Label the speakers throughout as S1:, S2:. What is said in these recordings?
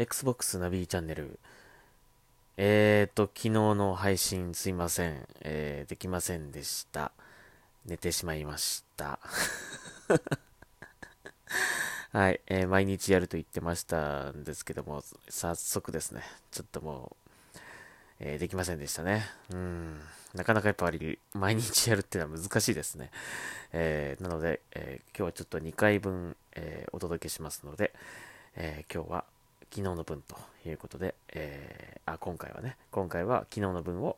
S1: Xbox ナビチャンネル。えーと、昨日の配信すいません。えー、できませんでした。寝てしまいました。はい、えー、毎日やると言ってましたんですけども、早速ですね、ちょっともう、えー、できませんでしたね。うん。なかなかやっぱり毎日やるっていうのは難しいですね。えー、なので、え、今日はちょっと2回分、えお届けしますので、え今日は昨日の分ということで、えあ、今回はね、今回は昨日の分を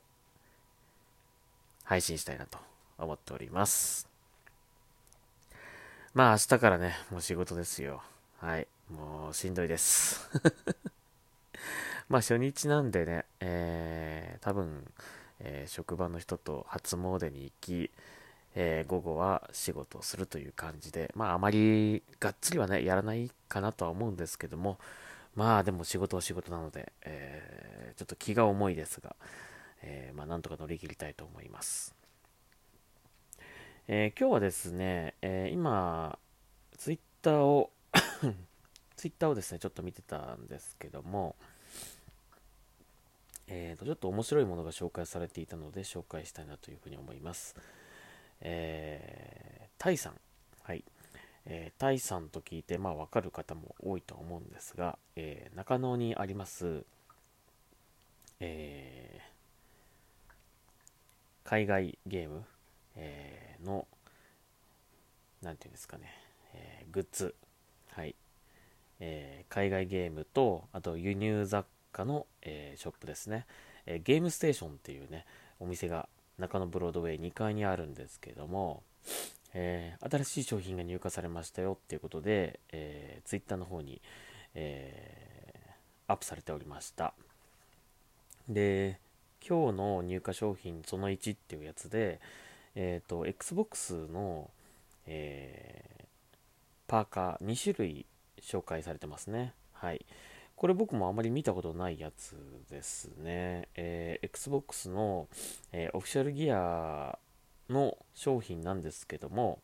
S1: 配信したいなと思っております。まあ明日からね、もう仕事ですよ。はい。もうしんどいです。まあ初日なんでね、えー、多分、えー、職場の人と初詣に行き、えー、午後は仕事をするという感じで、まああまりがっつりはね、やらないかなとは思うんですけども、まあでも仕事は仕事なので、えー、ちょっと気が重いですが、えー、まあなんとか乗り切りたいと思います。え今日はですね、え今、ツイッターを ツイッターをですね、ちょっと見てたんですけども、えーと、ちょっと面白いものが紹介されていたので紹介したいなというふうに思います。えー、タイさん。はい。えー、タイさんと聞いて、まあ、わかる方も多いと思うんですが、えー、中野にあります、えー、海外ゲーム、えー、の、なんていうんですかね、えー、グッズ、はい、えー、海外ゲームと、あと輸入雑貨の、えー、ショップですね、えー、ゲームステーションっていうね、お店が中野ブロードウェイ2階にあるんですけども、えー、新しい商品が入荷されましたよっていうことで、えー、ツイッターの方に、えー、アップされておりました。で、今日の入荷商品その1っていうやつで、えっ、ー、と、Xbox の、えー、パーカー2種類紹介されてますね。はい。これ僕もあまり見たことないやつですね。えー、Xbox の、えー、オフィシャルギアの商品なんですけども、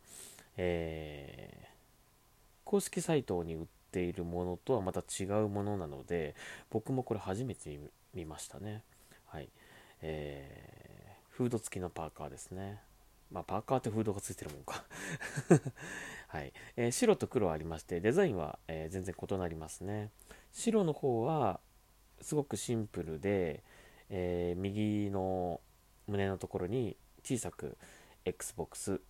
S1: えー、公式サイトに売っているものとはまた違うものなので、僕もこれ初めて見ましたね。はい。えー、フード付きのパーカーですね。まあ、パーカーってフードがついてるもんか はい。えー、白と黒ありまして、デザインは、えー、全然異なりますね。白の方はすごくシンプルで、えー、右の胸のところに小さく Xbox、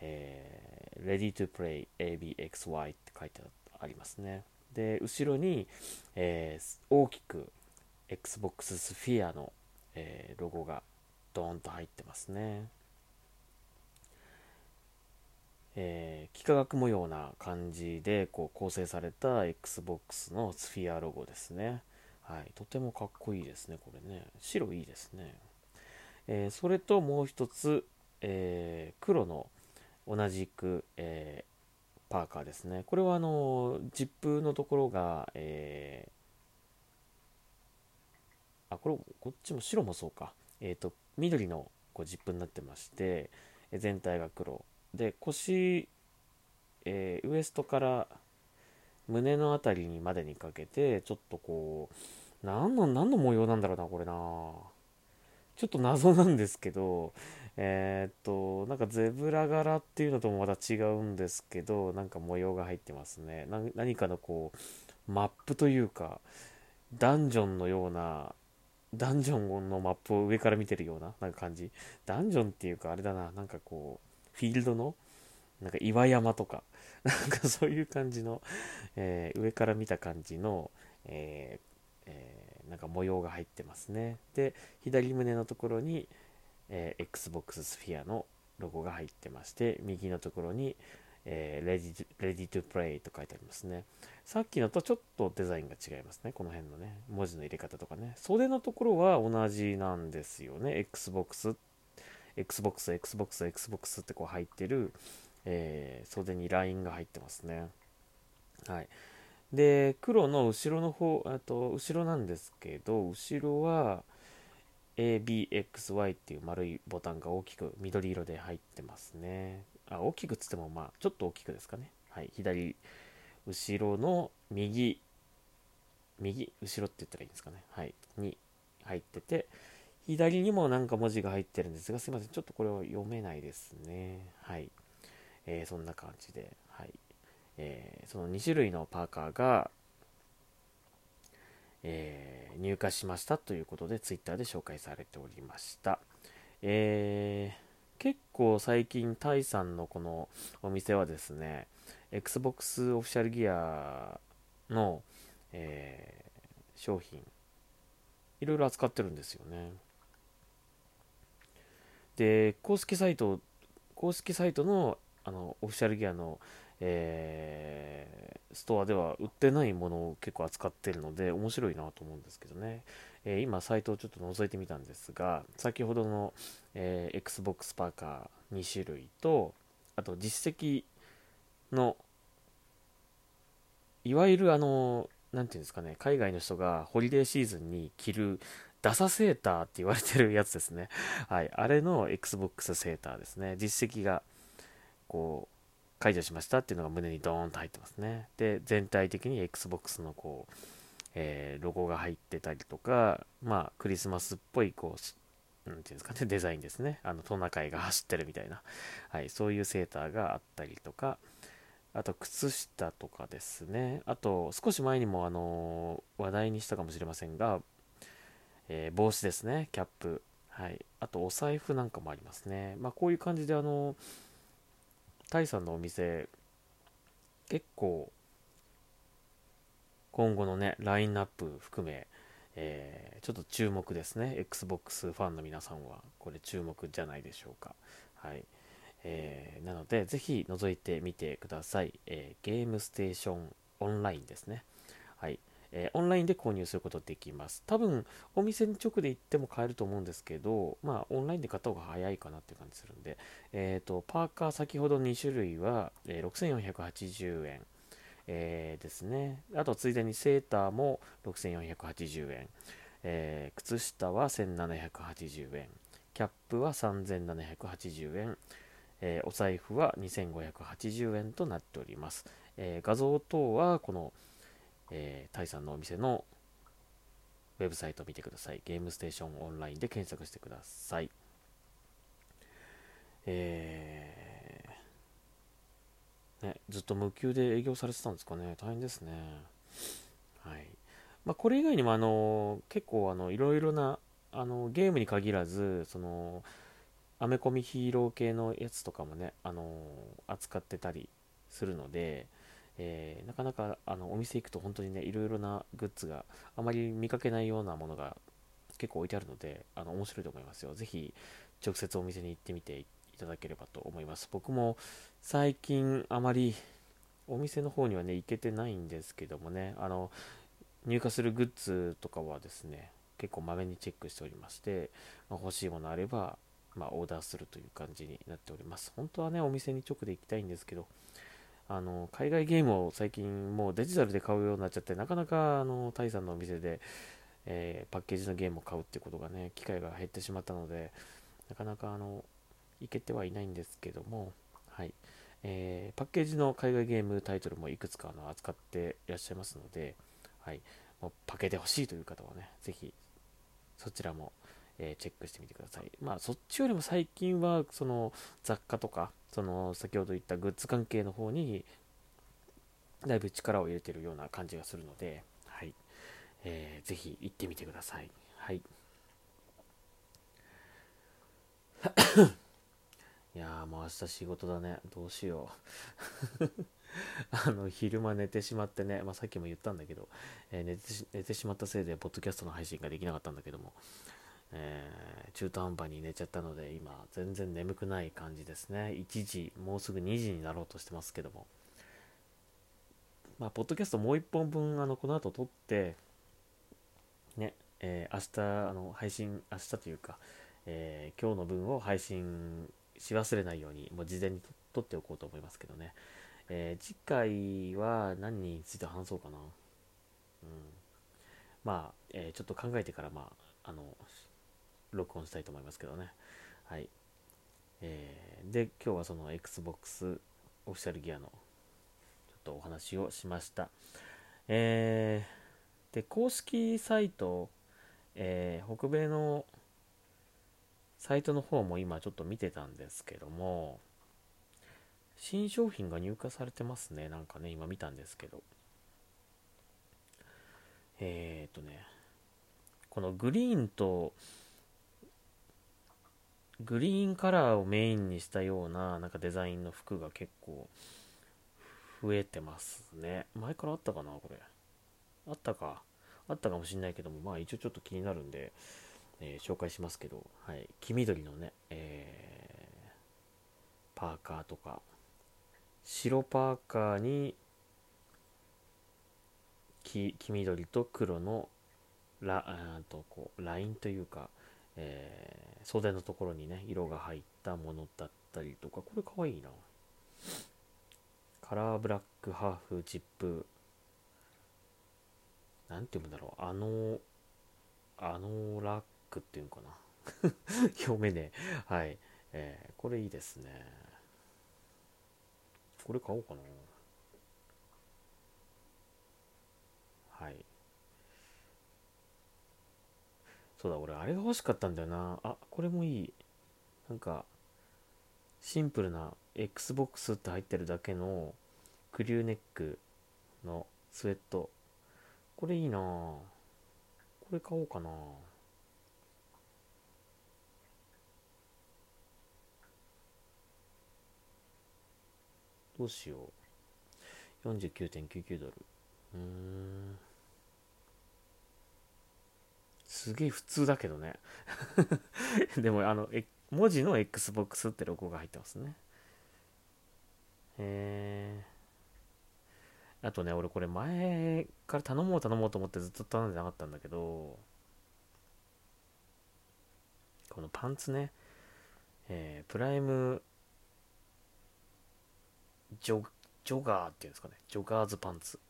S1: えー、Ready to Play ABXY って書いてありますね。で、後ろに、えー、大きく Xbox Sphere の、えー、ロゴがドーンと入ってますね。えー、幾何学模様な感じでこう構成された Xbox のスフィアロゴですね。はい、とてもかっこいいですね、これね。白いいですね。えー、それともう一つ、えー、黒の同じく、えー、パーカーですね。これはあのジップのところが、えあ、これ、こっちも白もそうか。えっ、と、緑のこうジップになってまして、全体が黒。で腰、えー、ウエストから胸の辺りにまでにかけてちょっとこう何の何の模様なんだろうなこれなちょっと謎なんですけどえー、っとなんかゼブラ柄っていうのともまた違うんですけどなんか模様が入ってますね何かのこうマップというかダンジョンのようなダンジョンのマップを上から見てるようななんか感じダンジョンっていうかあれだななんかこうフィールドのなんか岩山とか、なんかそういう感じの、えー、上から見た感じの、えーえー、なんか模様が入ってますね。で、左胸のところに、えー、Xbox Sphere のロゴが入ってまして、右のところに、えー、Ready, to, Play と書いてありますね。さっきのとちょっとデザインが違いますね。この辺のね、文字の入れ方とかね。袖のところは同じなんですよね。Xbox Xbox、Xbox、Xbox ってこう入ってる、えー、袖にラインが入ってますね。はい。で、黒の後ろの方、あと、後ろなんですけど、後ろは ABXY っていう丸いボタンが大きく緑色で入ってますね。あ、大きくつっても、まあ、ちょっと大きくですかね。はい。左、後ろの右右後ろって言ったらいいんですかね。はい。に入ってて左にもなんか文字が入ってるんですがすいません。ちょっとこれを読めないですね。はい。えー、そんな感じで、はい。えー、その2種類のパーカーが、えー、入荷しましたということで Twitter で紹介されておりました、えー、結構最近タイさんのこのお店はですね Xbox オフィシャルギアの、えー、商品いろいろ扱ってるんですよね。で公式サイト公式サイトのあのオフィシャルギアの、えー、ストアでは売ってないものを結構扱ってるので面白いなと思うんですけどね、えー、今サイトをちょっと覗いてみたんですが先ほどの、えー、Xbox パーカー2種類とあと実績のいわゆるあの何て言うんですかね海外の人がホリデーシーズンに着るダサセーターって言われてるやつですね。はい。あれの Xbox セーターですね。実績がこう解除しましたっていうのが胸にドーンと入ってますね。で、全体的に Xbox のこう、えー、ロゴが入ってたりとか、まあ、クリスマスっぽい、こう、なんていうんですかね、デザインですね。あの、トナカイが走ってるみたいな、はい、そういうセーターがあったりとか、あと、靴下とかですね。あと、少し前にも、あのー、話題にしたかもしれませんが、えー、帽子ですね、キャップ。はい。あと、お財布なんかもありますね。まあ、こういう感じで、あのータイさんのお店結構今後のねラインナップ含め、えー、ちょっと注目ですね。XBOX ファンの皆さんは。これ注目じゃないでしょうか。はい、えー、なのでぜひ覗いてみてください、えー、ゲームステーションオンラインですね。はい。えー、オンラインで購入することできます。多分、お店に直で行っても買えると思うんですけど、まあ、オンラインで買った方が早いかなっていう感じするんで、えっ、ー、と、パーカー先ほど2種類は、えー、6480円、えー、ですね。あと、ついでにセーターも6480円、えー、靴下は1780円、キャップは3780円、えー、お財布は2580円となっております。えー、画像等はこのえー、タイさんのお店のウェブサイトを見てください。ゲームステーションオンラインで検索してください。えー、ね、ずっと無給で営業されてたんですかね。大変ですね。はい。まあ、これ以外にも、あの、結構、あの、いろいろな、あの、ゲームに限らず、その、アメコミヒーロー系のやつとかもね、あの、扱ってたりするので、えー、なかなかあのお店行くと本当にねいろいろなグッズがあまり見かけないようなものが結構置いてあるのであの面白いと思いますよ。ぜひ直接お店に行ってみていただければと思います。僕も最近あまりお店の方にはね行けてないんですけどもねあの入荷するグッズとかはですね結構まめにチェックしておりまして、まあ、欲しいものあれば、まあ、オーダーするという感じになっております。本当はねお店に直で行きたいんですけどあの海外ゲームを最近もうデジタルで買うようになっちゃってなかなかあのタイさんのお店で、えー、パッケージのゲームを買うってことがね機会が減ってしまったのでなかなかあのいけてはいないんですけどもはいえー、パッケージの海外ゲームタイトルもいくつかの扱っていらっしゃいますので、はい、もうパケで欲しいという方はね、ぜひそちらも、えー、チェックしてみてください。まあ、そっちよりも最近は、その雑貨とか、その先ほど言ったグッズ関係の方にだいぶ力を入れてるような感じがするので、はいえー、ぜひ行ってみてください。はい、いやーもう明日仕事だね。どうしよう。あの昼間寝てしまってね、まあ、さっきも言ったんだけど、えー、寝て寝てしまったせいで、ポッドキャストの配信ができなかったんだけども、えー、中途半端に寝ちゃったので今全然眠くない感じですね。1時もうすぐ2時になろうとしてますけども。まあポッドキャストもう1本分あのこの後撮ってねえー、明日あの配信明日というか、えー、今日の分を配信し忘れないようにもう事前に撮っておこうと思いますけどね、えー、次回は何について話そうかな。うん。まあ、えちょっと考えてからまああの録音したいと思いますけどね。はい。えー、で、今日はその Xbox オフィシャルギアのちょっとお話をしました。えー、で公式サイト、えー、北米のサイトの方も今ちょっと見てたんですけども新商品が入荷されてますねなんかね今見たんですけどえっ、とねこのグリーンとグリーンカラーをメインにしたようななんかデザインの服が結構増えてますね。前からあったかなこれ。あったか。あったかもしんないけどもまあ一応ちょっと気になるんで、えー、紹介しますけどはい。黄緑のね、えー、パーカーとか。白パーカーに黄緑と黒のラあとこうラインというか、えー、袖のところにね色が入ったものだったりとかこれかわいいな。カラーブラックハーフチップ。なんて言うんだろう。あのあのラックっていうんかな。表面ではい、えー、これいいですね。これ買おうかな。はい。そうだ俺あれが欲しかったんだよな。あこれもいい。なんかシンプルな Xbox って入ってるだけのクリューネックのスウェット。これいいな。これ買おうかな。どうしよう。49.99ドル。うーん。すげえ普通だけどね。でもあの文字の XBOX ってロゴが入ってますね。えー、あとね俺これ前から頼もう頼もうと思ってずっと頼んでなかったんだけどこのパンツね、えー、プライムジョジョガーっていうんですかね。ジョガーズパンツ。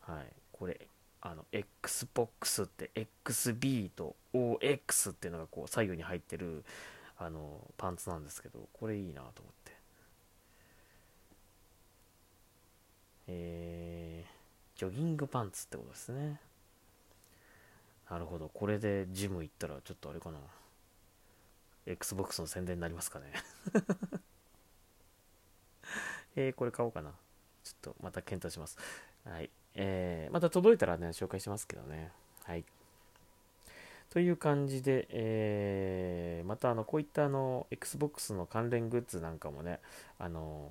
S1: はい。これあの XBOX って XB と OX っていうのがこう左右に入ってるあのパンツなんですけどこれいいなと思って。えー、ジョギングパンツってことですね。なるほど。これでジム行ったらちょっとあれかな。XBOX の宣伝になりますかね。えー、これ買おうかな。ちょっとまた検討します。はい。えー、また届いたらね、紹介しますけどね。はい。という感じで、えー、またあのこういったあの Xbox の関連グッズなんかもね、あの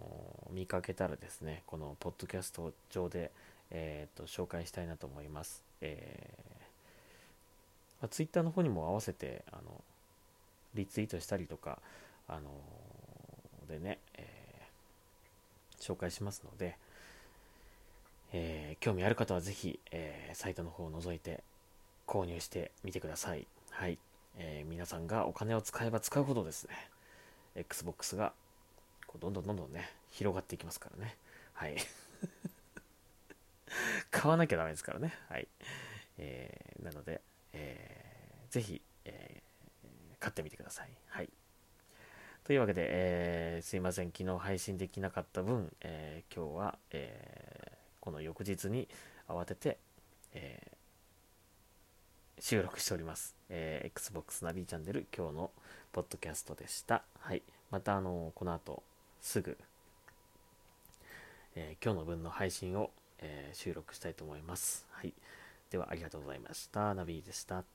S1: ー、見かけたらですね、このポッドキャスト上で、えーと、紹介したいなと思います。えーまあ、Twitter の方にも合わせてあのリツイートしたりとか、あの、でね、え、紹介しますので、えー、興味ある方はぜひ、えー、サイトの方を覗いて購入してみてください。はい。えー、皆さんがお金を使えば使うほどですね、Xbox がこうどんどんどんどんね、広がっていきますからね。はい。買わなきゃダメですからね。はい。えー、なので、えー、ぜひ、えー、買ってみてください。はい。というわけで、えー、すいません。昨日配信できなかった分、え、今日は、えこの翌日に慌てて、えー、収録しております。えー、Xbox ナビチャンネル今日のポッドキャストでした。はい。また、あのこの後すぐ、えー、今日の分の配信を、え収録したいと思います。はい。では、ありがとうございました。ナビでした。